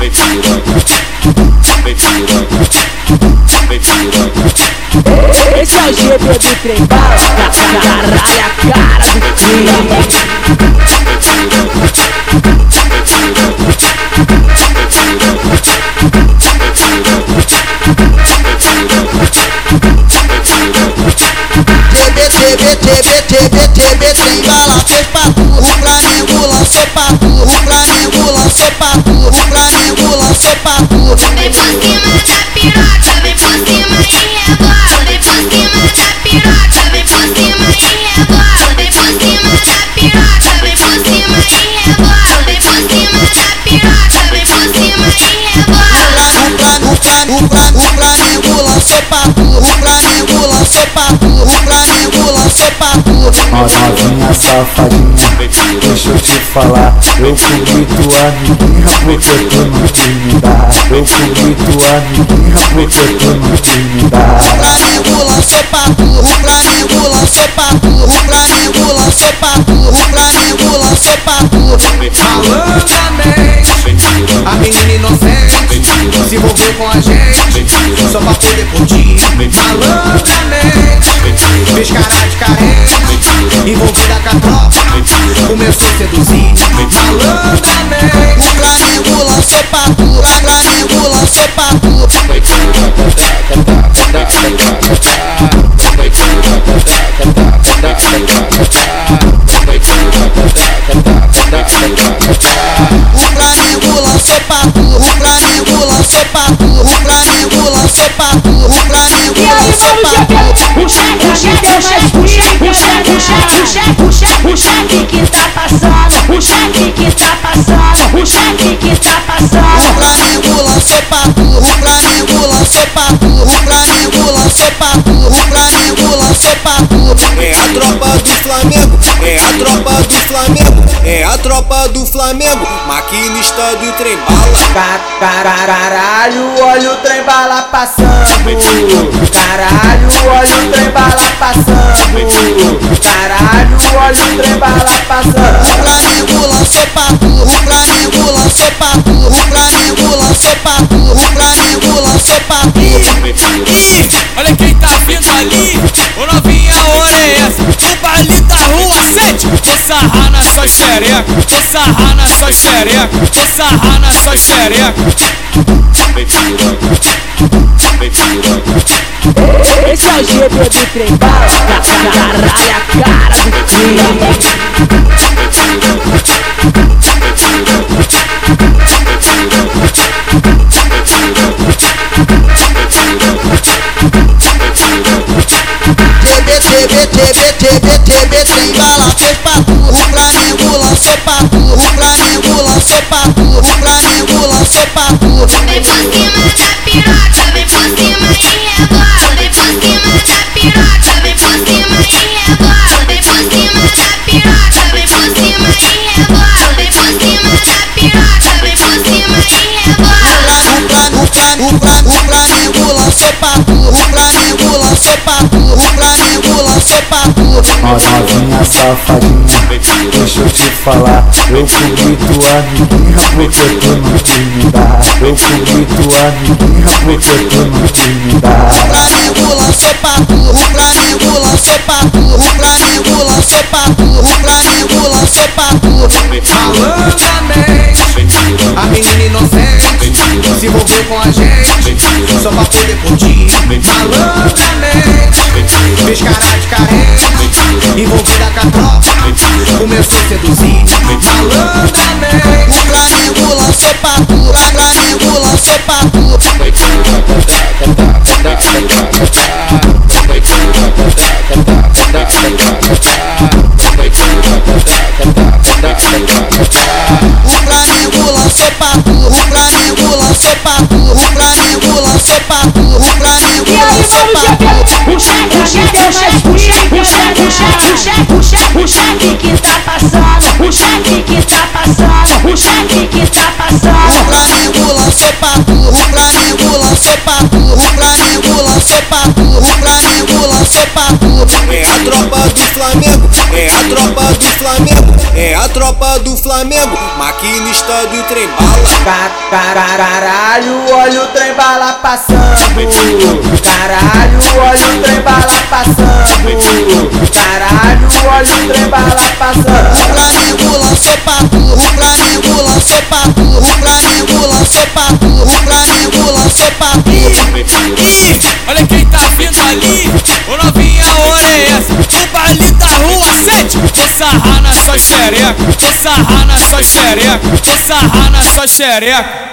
vem piroca, vem piroca, vem piroca. Esse é o GP do trem bala, caralho, a cara do. TB, TB, TB, TB, tem bala, fez pra tu. O Flamengo lançou pra tu. Tudo vai O Flamengo lançou pra tu. Ó novinha safadinha, deixa eu te falar Eu comi tua amiguinha porque tu não quis me dar Eu comi tua amiguinha porque tu não quis me O dar Flamengo lançou pra tu. O Flamengo lançou pra tu. O Flamengo lançou pra tu. O Flamengo lançou pra tu. Malandramente, a menina inocente se envolveu com a gente só pra poder curtir. Malandramente, fez cara de carente, envolvida com a tropa, começou a seduzir. O Malandramente, Flamengo lançou pra tu. O Flamengo lançou pra tu. O Flamengo lançou pra tu. O Flamengo lançou pra tu. O chefe, o o o que tá passando, o que tá passando, o que tá O passando. Flamengo lançou pra. O Flamengo lançou pra. Tropa do Flamengo, maquinista do trem bala. Ca- cara- Caralho, olha o trem bala passando. Caralho, olha o trem bala passando. Caralho, olha o trem bala O passando. Flamengo lançou pra tu. O Flamengo lançou pra tu. O Flamengo lançou pra tu. O Flamengo lançou pra tu. Ih, olha quem tá vindo ali, ô novinha, hora é essa? O baile da rua 7, vou sarrar na sua xereca, vou sarrar na sua xereca, vou sarrar na xereca. Esse é o GP do trem bala, caralho, a cara do crime. TB, TB, TB, lançou pra tu. O Flamengo lançou pra tu. O Flamengo lançou pra tu. Vem por cima da Ó novinha safadinha, deixa eu te falar Eu comi tua amiguinha porque tu não quis me dar Eu comi tua amiguinha porque tu não quis me O dar Flamengo lançou pra tu. O Flamengo lançou pra tu. O Flamengo lançou pra tu. O Flamengo lançou pra tu. Malandramente, a menina inocente se envolveu com a gente só pra poder curtir. Malandramente, fez cara de carente, envolvida com a tropa, começou a seduzir. Malandramente. chefe, o chefe, o cheque que tá passando, o cheque que tá passando, o chefe. Pra tu. É a tropa do Flamengo, é a tropa do Flamengo, é a tropa do Flamengo, maquinista do trem bala. Ca- cara- Caralho, olha o trem bala passando. Caralho, olha o trem bala passando. Caralho, olha o trem bala O passando. Flamengo lançou pra tu, o Flamengo lançou pra tu, o Flamengo lançou pra tu, o Flamengo lançou pra sarrar na sua xereca, vou sarrar na sua xereca, vou sarrar na sua xereca.